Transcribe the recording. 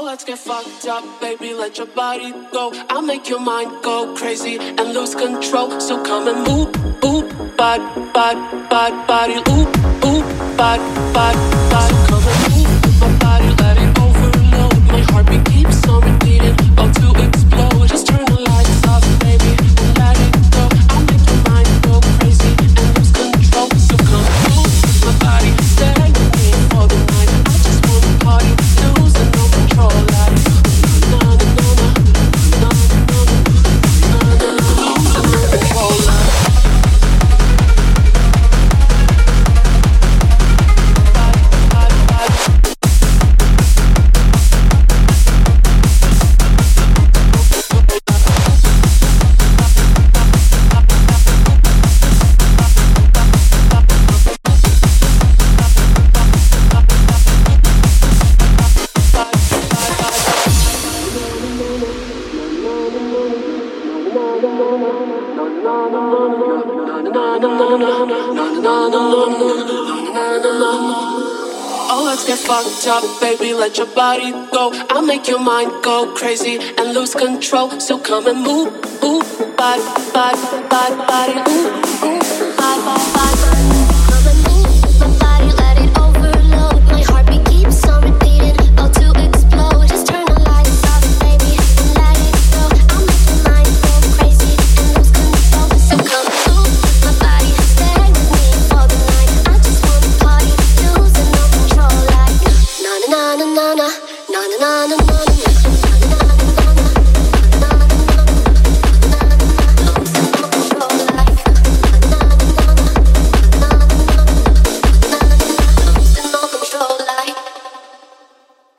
Let's get fucked up, baby. Let your body go. I'll make your mind go crazy and lose control. So come and move, move, bod, bod, body, oop, oop, bod, bod. Oh, let's get fucked up, baby. Let your body go. I'll make your mind go crazy and lose control. So come and move, move, body, body, body, body, ooh.